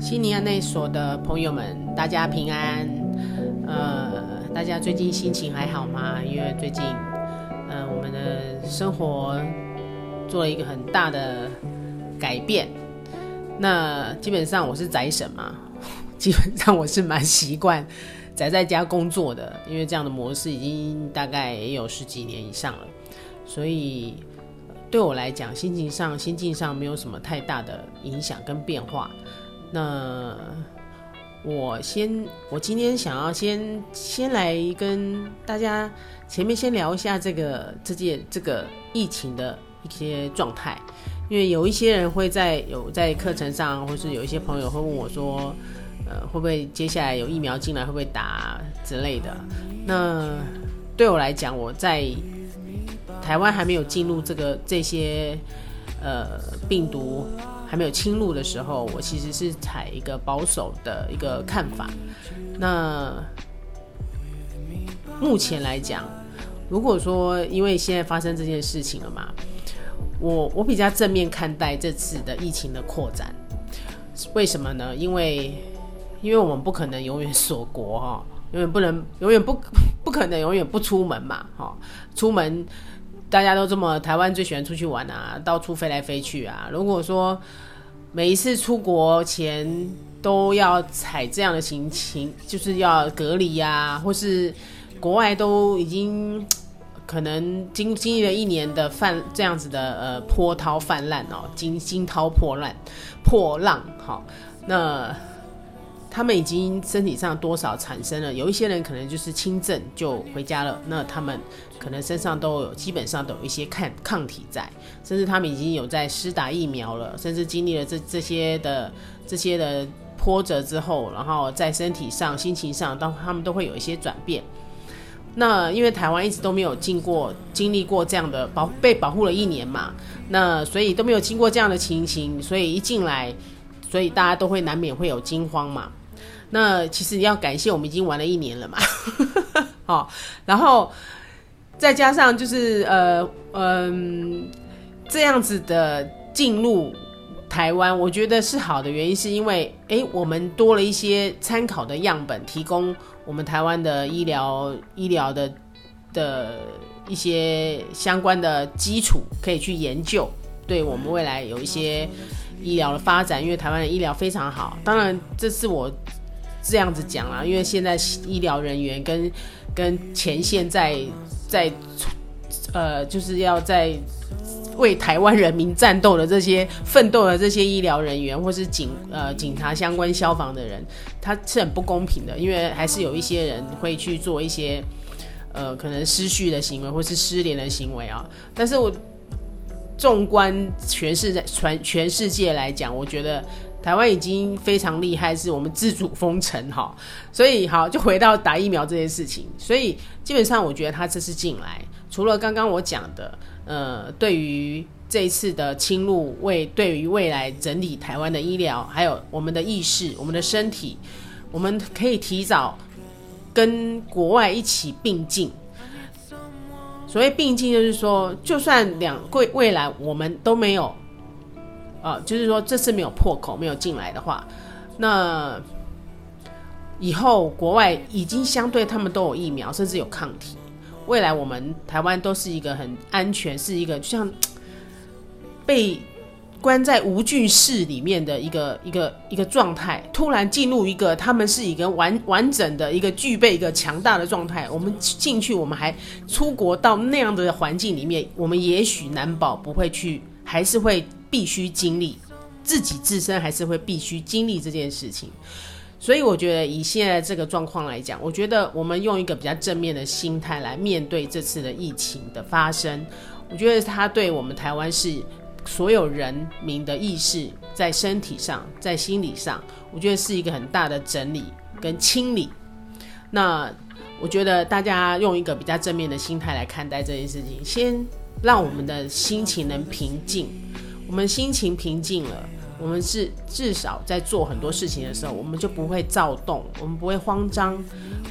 悉尼安内所的朋友们，大家平安。呃，大家最近心情还好吗？因为最近，嗯，我们的生活做了一个很大的改变。那基本上我是宅神嘛，基本上我是蛮习惯宅在家工作的，因为这样的模式已经大概也有十几年以上了，所以对我来讲，心情上、心境上没有什么太大的影响跟变化。那我先，我今天想要先先来跟大家前面先聊一下这个这件这个疫情的一些状态，因为有一些人会在有在课程上，或是有一些朋友会问我说，呃，会不会接下来有疫苗进来，会不会打之类的？那对我来讲，我在台湾还没有进入这个这些呃病毒。还没有侵入的时候，我其实是采一个保守的一个看法。那目前来讲，如果说因为现在发生这件事情了嘛，我我比较正面看待这次的疫情的扩展。为什么呢？因为因为我们不可能永远锁国哈，永远不能永远不不可能永远不出门嘛哈，出门。大家都这么，台湾最喜欢出去玩啊，到处飞来飞去啊。如果说每一次出国前都要踩这样的行情，就是要隔离呀，或是国外都已经 可能经经历了一年的泛这样子的呃波涛泛滥哦，惊惊涛破浪破浪，好那。他们已经身体上多少产生了，有一些人可能就是轻症就回家了，那他们可能身上都有基本上都有一些抗抗体在，甚至他们已经有在施打疫苗了，甚至经历了这这些的这些的波折之后，然后在身体上、心情上，当他们都会有一些转变。那因为台湾一直都没有经过经历过这样的保被保护了一年嘛，那所以都没有经过这样的情形，所以一进来，所以大家都会难免会有惊慌嘛。那其实要感谢我们已经玩了一年了嘛，好，然后再加上就是呃嗯这样子的进入台湾，我觉得是好的原因，是因为哎我们多了一些参考的样本，提供我们台湾的医疗医疗的的一些相关的基础，可以去研究，对我们未来有一些医疗的发展，因为台湾的医疗非常好，当然这是我。这样子讲啦，因为现在医疗人员跟跟前线在在呃，就是要在为台湾人民战斗的这些奋斗的这些医疗人员，或是警呃警察相关消防的人，他是很不公平的，因为还是有一些人会去做一些呃可能失序的行为，或是失联的行为啊。但是我纵观全世界全全世界来讲，我觉得。台湾已经非常厉害，是我们自主封城哈，所以好就回到打疫苗这件事情，所以基本上我觉得他这次进来，除了刚刚我讲的，呃，对于这次的侵入，为对于未来整理台湾的医疗，还有我们的意识、我们的身体，我们可以提早跟国外一起并进。所谓并进，就是说，就算两未未来我们都没有。啊，就是说这次没有破口，没有进来的话，那以后国外已经相对他们都有疫苗，甚至有抗体，未来我们台湾都是一个很安全，是一个像被关在无菌室里面的一个一个一个状态，突然进入一个他们是一个完完整的一个具备一个强大的状态，我们进去，我们还出国到那样的环境里面，我们也许难保不会去，还是会。必须经历自己自身还是会必须经历这件事情，所以我觉得以现在这个状况来讲，我觉得我们用一个比较正面的心态来面对这次的疫情的发生，我觉得它对我们台湾是所有人民的意识在身体上、在心理上，我觉得是一个很大的整理跟清理。那我觉得大家用一个比较正面的心态来看待这件事情，先让我们的心情能平静。我们心情平静了，我们是至少在做很多事情的时候，我们就不会躁动，我们不会慌张，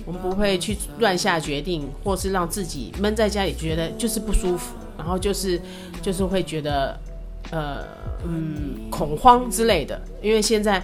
我们不会去乱下决定，或是让自己闷在家里觉得就是不舒服，然后就是就是会觉得呃嗯恐慌之类的。因为现在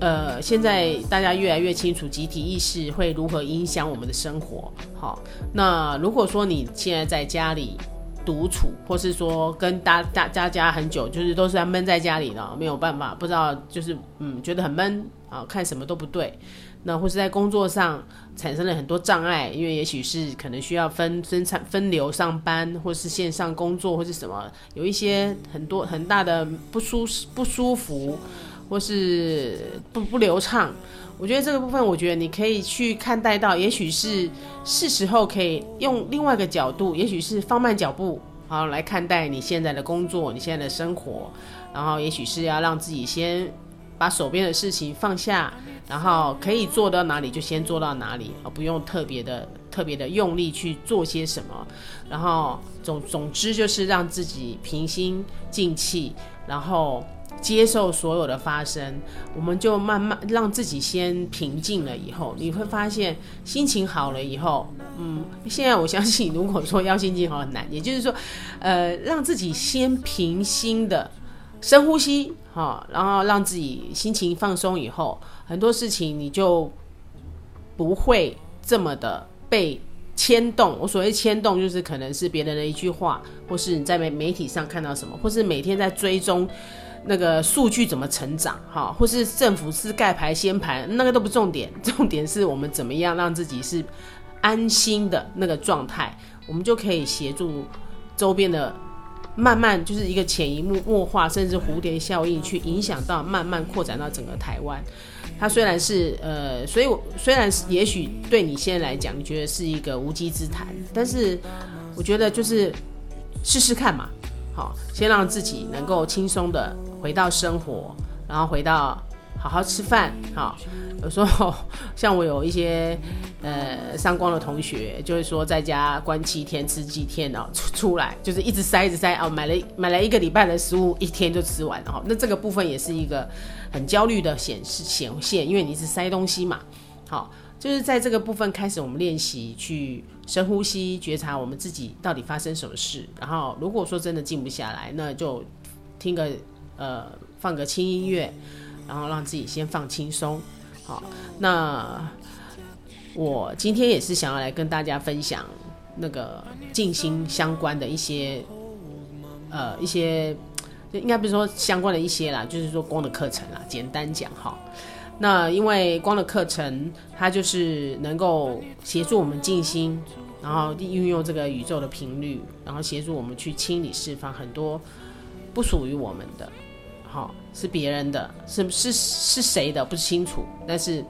呃，现在大家越来越清楚集体意识会如何影响我们的生活。好，那如果说你现在在家里独处，或是说跟大大家家很久，就是都是要闷在家里了，没有办法，不知道就是嗯觉得很闷啊，看什么都不对。那或是在工作上产生了很多障碍，因为也许是可能需要分分产分流上班，或是线上工作，或是什么，有一些很多很大的不舒适不舒服。或是不不流畅，我觉得这个部分，我觉得你可以去看待到，也许是是时候可以用另外一个角度，也许是放慢脚步，好来看待你现在的工作，你现在的生活，然后也许是要让自己先把手边的事情放下，然后可以做到哪里就先做到哪里，而不用特别的特别的用力去做些什么，然后总总之就是让自己平心静气，然后。接受所有的发生，我们就慢慢让自己先平静了。以后你会发现心情好了以后，嗯，现在我相信，如果说要心情好很难，也就是说，呃，让自己先平心的深呼吸，哈，然后让自己心情放松以后，很多事情你就不会这么的被牵动。我所谓牵动，就是可能是别人的一句话，或是你在媒媒体上看到什么，或是每天在追踪。那个数据怎么成长，哈，或是政府是盖牌先盘，那个都不重点，重点是我们怎么样让自己是安心的那个状态，我们就可以协助周边的慢慢就是一个潜移默化，甚至蝴蝶效应去影响到慢慢扩展到整个台湾。它虽然是呃，所以我虽然也许对你现在来讲，你觉得是一个无稽之谈，但是我觉得就是试试看嘛。好，先让自己能够轻松的回到生活，然后回到好好吃饭。好，有时候像我有一些呃上光的同学，就是说在家关七天吃几天哦，出出来就是一直塞一直塞哦，买了买了一个礼拜的食物，一天就吃完了哈。那这个部分也是一个很焦虑的显示显现，因为你一直塞东西嘛。好。就是在这个部分开始，我们练习去深呼吸，觉察我们自己到底发生什么事。然后，如果说真的静不下来，那就听个呃放个轻音乐，然后让自己先放轻松。好，那我今天也是想要来跟大家分享那个静心相关的一些呃一些，应该不是说相关的一些啦，就是说光的课程啦，简单讲哈。那因为光的课程，它就是能够协助我们静心，然后运用这个宇宙的频率，然后协助我们去清理释放很多不属于我们的，好是别人的，是是是谁的不清楚，但是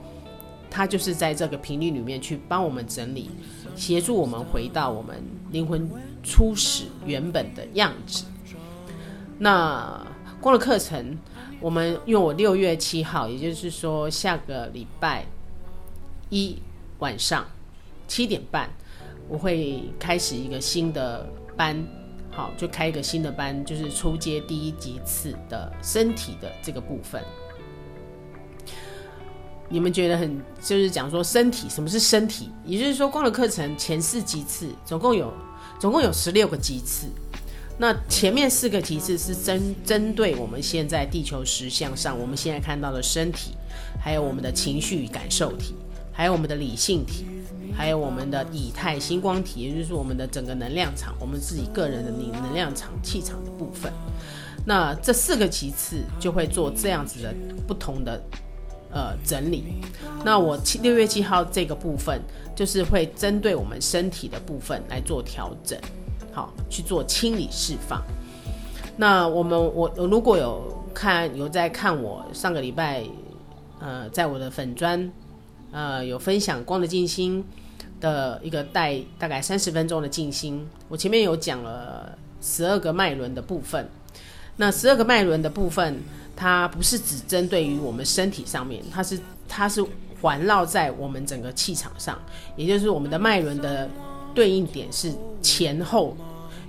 他就是在这个频率里面去帮我们整理，协助我们回到我们灵魂初始原本的样子。那光的课程。我们用我六月七号，也就是说下个礼拜一晚上七点半，我会开始一个新的班，好，就开一个新的班，就是初阶第一级次的身体的这个部分。你们觉得很，就是讲说身体，什么是身体？也就是说，光的课程前四级次，总共有总共有十六个级次。那前面四个级次是针针对我们现在地球实相上，我们现在看到的身体，还有我们的情绪感受体，还有我们的理性体，还有我们的以太星光体，也就是我们的整个能量场，我们自己个人的能能量场、气场的部分。那这四个其次就会做这样子的不同的呃整理。那我七六月七号这个部分，就是会针对我们身体的部分来做调整。好，去做清理释放。那我们我如果有看有在看我上个礼拜，呃，在我的粉砖，呃，有分享光的静心的一个带大概三十分钟的静心。我前面有讲了十二个脉轮的部分。那十二个脉轮的部分，它不是只针对于我们身体上面，它是它是环绕在我们整个气场上，也就是我们的脉轮的。对应点是前后，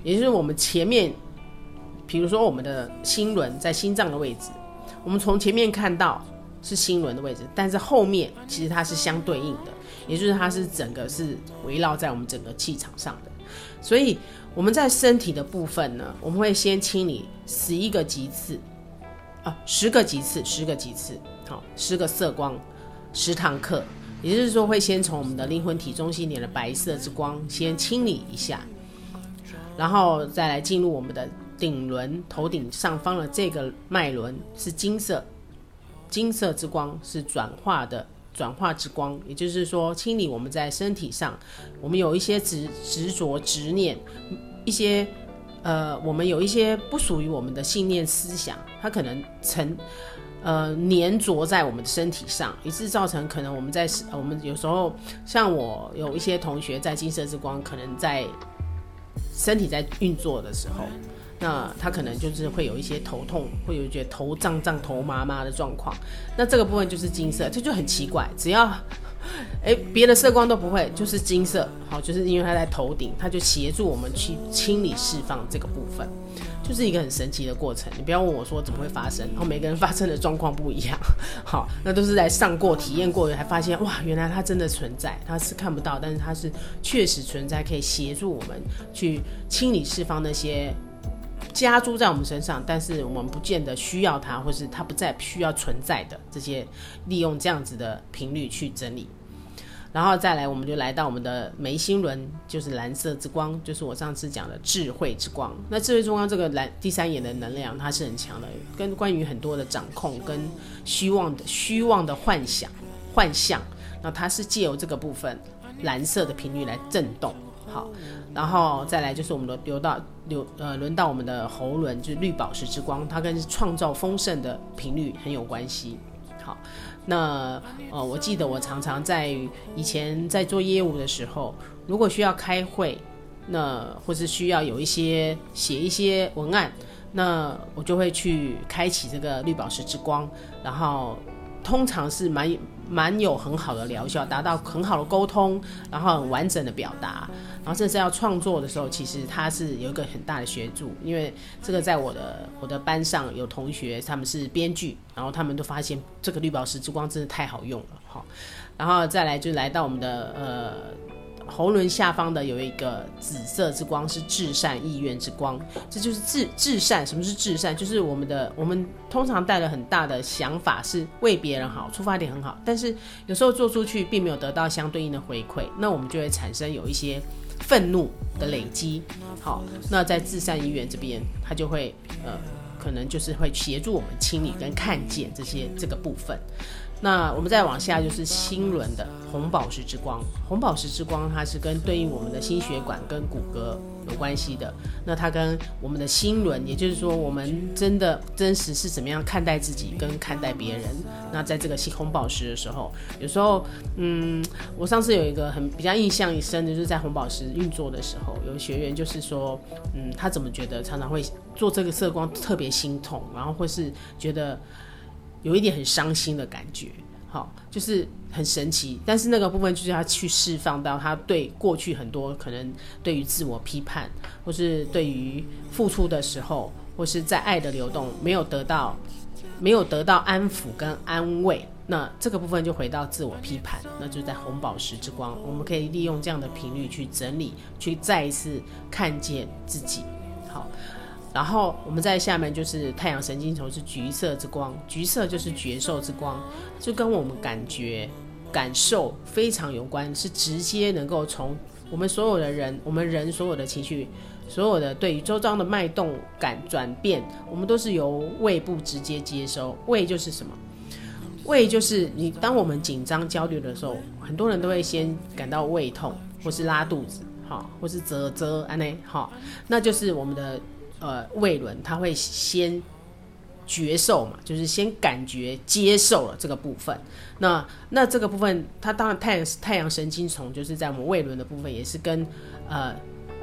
也就是我们前面，比如说我们的心轮在心脏的位置，我们从前面看到是心轮的位置，但是后面其实它是相对应的，也就是它是整个是围绕在我们整个气场上的。所以我们在身体的部分呢，我们会先清理十一个级次啊，十个级次，十个级次。好，十个色光十堂课，也就是说会先从我们的灵魂体中心点的白色之光先清理一下，然后再来进入我们的顶轮头顶上方的这个脉轮是金色，金色之光是转化的转化之光，也就是说清理我们在身体上我们有一些执执着执念，一些呃我们有一些不属于我们的信念思想，它可能成。呃，粘着在我们的身体上，以致造成可能我们在我们有时候，像我有一些同学在金色之光，可能在身体在运作的时候，那他可能就是会有一些头痛，会有觉得头胀胀、头麻麻的状况。那这个部分就是金色，这就很奇怪，只要 哎别的色光都不会，就是金色，好，就是因为它在头顶，它就协助我们去清理释放这个部分。就是一个很神奇的过程，你不要问我说怎么会发生，然后每个人发生的状况不一样，好，那都是在上过、体验过，才发现哇，原来它真的存在，它是看不到，但是它是确实存在，可以协助我们去清理、释放那些加诸在我们身上，但是我们不见得需要它，或是它不再需要存在的这些，利用这样子的频率去整理。然后再来，我们就来到我们的眉心轮，就是蓝色之光，就是我上次讲的智慧之光。那智慧之光这个蓝第三眼的能量，它是很强的，跟关于很多的掌控跟虚妄的虚妄的幻想幻象。那它是借由这个部分蓝色的频率来震动。好，然后再来就是我们的流到流呃轮到我们的喉轮，就是绿宝石之光，它跟创造丰盛的频率很有关系。好。那呃，我记得我常常在以前在做业务的时候，如果需要开会，那或是需要有一些写一些文案，那我就会去开启这个绿宝石之光，然后。通常是蛮蛮有很好的疗效，达到很好的沟通，然后很完整的表达，然后甚至要创作的时候，其实它是有一个很大的协助。因为这个在我的我的班上有同学他们是编剧，然后他们都发现这个绿宝石之光真的太好用了，好，然后再来就来到我们的呃。喉轮下方的有一个紫色之光，是至善意愿之光，这就是至至善。什么是至善？就是我们的我们通常带了很大的想法，是为别人好，出发点很好，但是有时候做出去并没有得到相对应的回馈，那我们就会产生有一些愤怒的累积。好，那在至善意愿这边，它就会呃，可能就是会协助我们清理跟看见这些这个部分。那我们再往下就是新轮的红宝石之光，红宝石之光它是跟对应我们的心血管跟骨骼有关系的。那它跟我们的心轮，也就是说我们真的真实是怎么样看待自己跟看待别人。那在这个红宝石的时候，有时候，嗯，我上次有一个很比较印象深的，就是在红宝石运作的时候，有学员就是说，嗯，他怎么觉得常常会做这个色光特别心痛，然后或是觉得。有一点很伤心的感觉，好，就是很神奇。但是那个部分就是要去释放到他对过去很多可能对于自我批判，或是对于付出的时候，或是在爱的流动没有得到，没有得到安抚跟安慰，那这个部分就回到自我批判，那就在红宝石之光，我们可以利用这样的频率去整理，去再一次看见自己，好。然后我们在下面就是太阳神经丛是橘色之光，橘色就是觉受之光，就跟我们感觉、感受非常有关，是直接能够从我们所有的人、我们人所有的情绪、所有的对于周遭的脉动感转变，我们都是由胃部直接接收。胃就是什么？胃就是你当我们紧张、焦虑的时候，很多人都会先感到胃痛，或是拉肚子，好，或是啧啧安内，好，那就是我们的。呃，胃轮它会先觉受嘛，就是先感觉接受了这个部分。那那这个部分，它当然太阳太阳神经丛就是在我们胃轮的部分，也是跟呃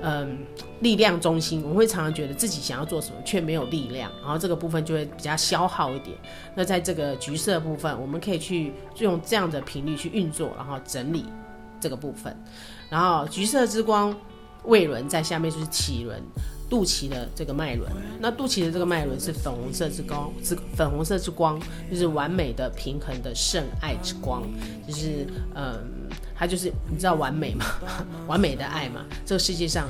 嗯力量中心。我们会常常觉得自己想要做什么却没有力量，然后这个部分就会比较消耗一点。那在这个橘色部分，我们可以去用这样的频率去运作，然后整理这个部分。然后橘色之光胃轮在下面就是脐轮。肚脐的这个脉轮，那肚脐的这个脉轮是粉红色之光，是粉红色之光，就是完美的平衡的圣爱之光，就是嗯，它就是你知道完美吗？完美的爱嘛，这个世界上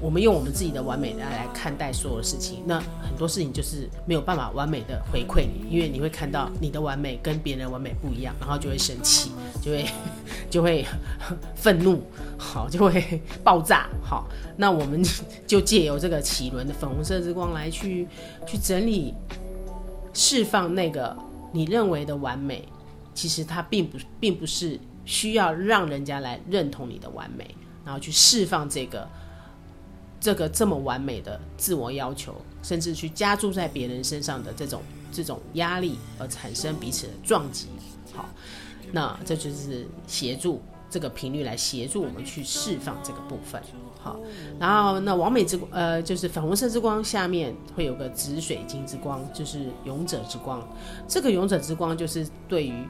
我们用我们自己的完美的爱来看待所有的事情，那很多事情就是没有办法完美的回馈你，因为你会看到你的完美跟别人完美不一样，然后就会生气，就会 就会愤怒，好，就会爆炸，好，那我们就借由这个启轮的粉红色之光来去去整理、释放那个你认为的完美，其实它并不并不是需要让人家来认同你的完美，然后去释放这个。这个这么完美的自我要求，甚至去加注在别人身上的这种这种压力，而产生彼此的撞击。好，那这就是协助这个频率来协助我们去释放这个部分。好，然后那完美之光呃就是粉红色之光下面会有个紫水晶之光，就是勇者之光。这个勇者之光就是对于。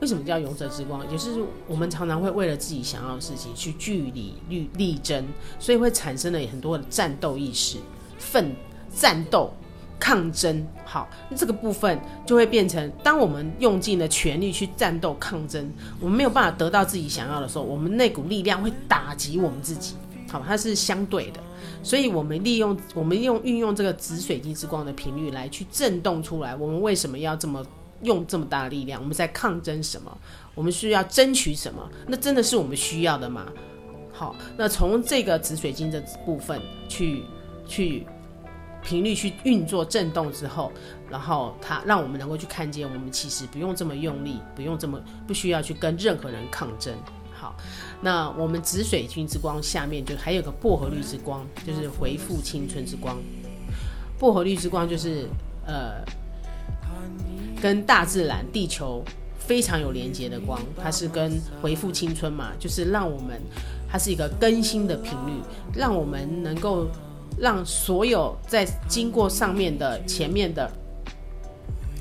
为什么叫勇者之光？也是我们常常会为了自己想要的事情去据理力力争，所以会产生了很多的战斗意识、奋战斗、抗争。好，那这个部分就会变成，当我们用尽了全力去战斗抗争，我们没有办法得到自己想要的时候，我们那股力量会打击我们自己。好，它是相对的，所以我们利用我们用运用这个紫水晶之光的频率来去震动出来，我们为什么要这么？用这么大的力量，我们在抗争什么？我们需要争取什么？那真的是我们需要的吗？好，那从这个紫水晶的部分去去频率去运作震动之后，然后它让我们能够去看见，我们其实不用这么用力，不用这么不需要去跟任何人抗争。好，那我们紫水晶之光下面就还有个薄荷绿之光，就是回复青春之光。薄荷绿之光就是呃。跟大自然、地球非常有连接的光，它是跟回复青春嘛，就是让我们，它是一个更新的频率，让我们能够让所有在经过上面的前面的，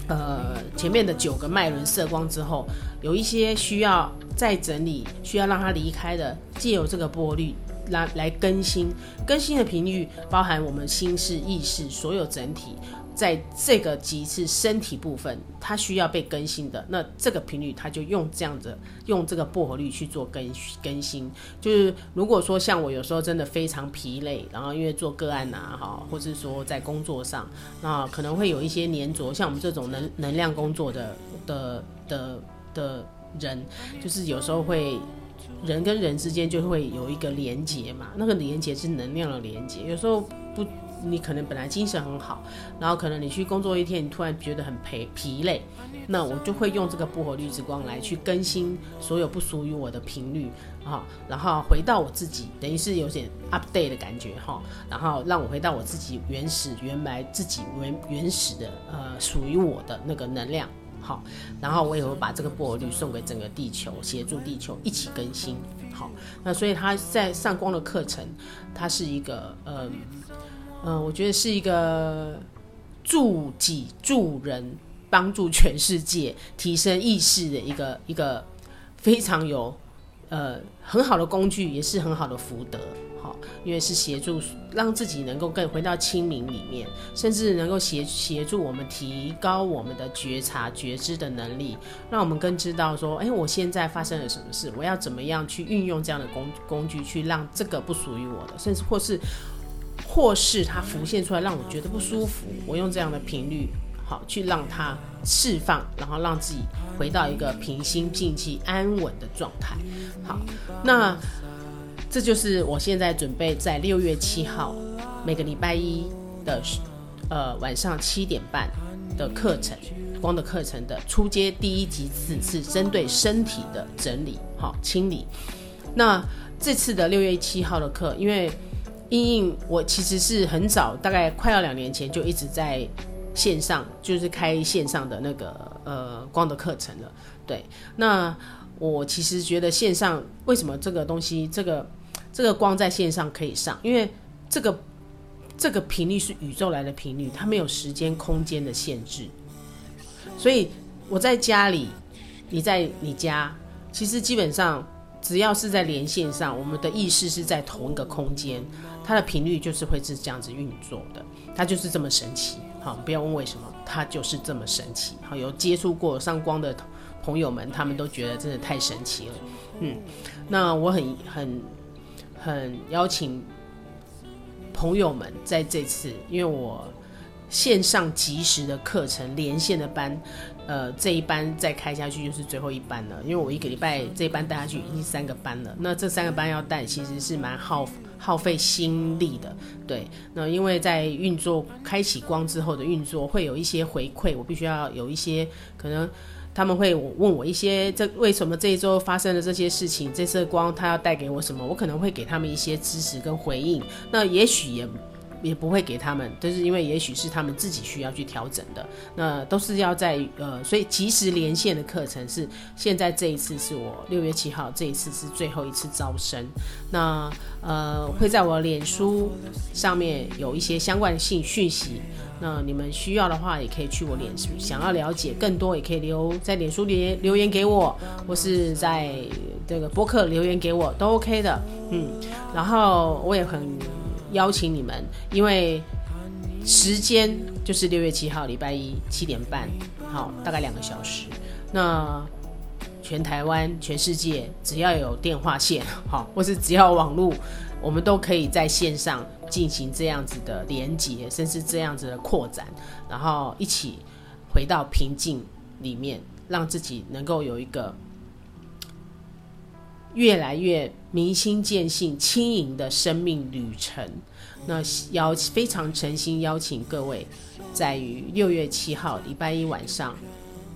呃，前面的九个脉轮射光之后，有一些需要再整理、需要让它离开的，借由这个波率来来更新，更新的频率包含我们心事、意识所有整体。在这个极次身体部分，它需要被更新的，那这个频率它就用这样子，用这个薄荷绿去做更更新。就是如果说像我有时候真的非常疲累，然后因为做个案呐，哈，或是说在工作上，那可能会有一些粘着，像我们这种能能量工作的的的的人，就是有时候会人跟人之间就会有一个连接嘛，那个连接是能量的连接，有时候不。你可能本来精神很好，然后可能你去工作一天，你突然觉得很疲疲累，那我就会用这个薄荷绿之光来去更新所有不属于我的频率哈，然后回到我自己，等于是有点 update 的感觉哈，然后让我回到我自己原始原来自己原原始的呃属于我的那个能量好，然后我也会把这个薄荷绿送给整个地球，协助地球一起更新好，那所以他在上光的课程，它是一个呃。嗯，我觉得是一个助己助人、帮助全世界提升意识的一个 一个非常有呃很好的工具，也是很好的福德。好，因为是协助让自己能够更回到清明里面，甚至能够协协助我们提高我们的觉察觉知的能力，让我们更知道说，哎，我现在发生了什么事，我要怎么样去运用这样的工工具，去让这个不属于我的，甚至或是。或是它浮现出来让我觉得不舒服，我用这样的频率，好去让它释放，然后让自己回到一个平心静气、安稳的状态。好，那这就是我现在准备在六月七号每个礼拜一的呃晚上七点半的课程，光的课程的初阶第一集，此次针对身体的整理、好清理。那这次的六月七号的课，因为因应我其实是很早，大概快要两年前就一直在线上，就是开线上的那个呃光的课程了。对，那我其实觉得线上为什么这个东西，这个这个光在线上可以上，因为这个这个频率是宇宙来的频率，它没有时间空间的限制。所以我在家里，你在你家，其实基本上只要是在连线上，我们的意识是在同一个空间。它的频率就是会是这样子运作的，它就是这么神奇。好，不要问为什么，它就是这么神奇。好，有接触过上光的朋友们，他们都觉得真的太神奇了。嗯，那我很很很邀请朋友们在这次，因为我线上即时的课程连线的班，呃，这一班再开下去就是最后一班了。因为我一个礼拜这一班带下去已经三个班了，那这三个班要带其实是蛮耗耗费心力的。对，那因为在运作开启光之后的运作会有一些回馈，我必须要有一些可能。他们会问我一些，这为什么这一周发生的这些事情，这次光它要带给我什么？我可能会给他们一些支持跟回应。那也许也也不会给他们，都是因为也许是他们自己需要去调整的。那都是要在呃，所以及时连线的课程是现在这一次是我六月七号这一次是最后一次招生。那呃会在我脸书上面有一些相关的信讯息。那你们需要的话，也可以去我脸书，想要了解更多，也可以留在脸书里留言给我，或是在这个博客留言给我，都 OK 的。嗯，然后我也很邀请你们，因为时间就是六月七号礼拜一七点半，好，大概两个小时。那全台湾、全世界只要有电话线，好，或是只要网络，我们都可以在线上。进行这样子的连接，甚至这样子的扩展，然后一起回到平静里面，让自己能够有一个越来越明心见性、轻盈的生命旅程。那邀非常诚心邀请各位，在于六月七号礼拜一晚上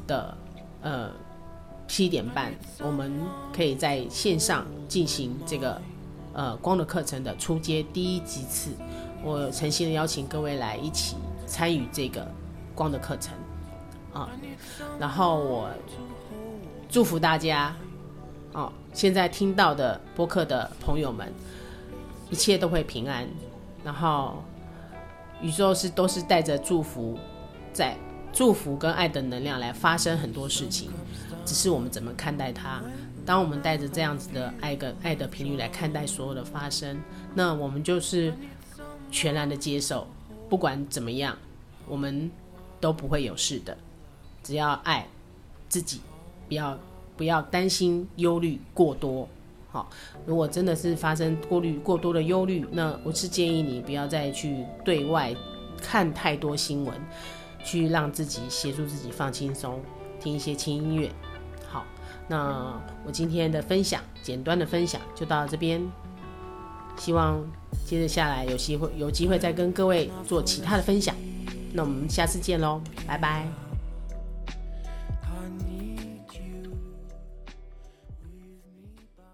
的呃七点半，我们可以在线上进行这个。呃，光的课程的初阶第一级次，我诚心的邀请各位来一起参与这个光的课程啊。然后我祝福大家哦，现在听到的播客的朋友们，一切都会平安。然后宇宙是都是带着祝福，在祝福跟爱的能量来发生很多事情，只是我们怎么看待它。当我们带着这样子的爱跟爱的频率来看待所有的发生，那我们就是全然的接受，不管怎么样，我们都不会有事的。只要爱自己，不要不要担心忧虑过多。好，如果真的是发生过滤过多的忧虑，那我是建议你不要再去对外看太多新闻，去让自己协助自己放轻松，听一些轻音乐。好那我今天的分享，简单的分享就到这边。希望接着下来有机会有机会再跟各位做其他的分享。那我们下次见喽，拜拜。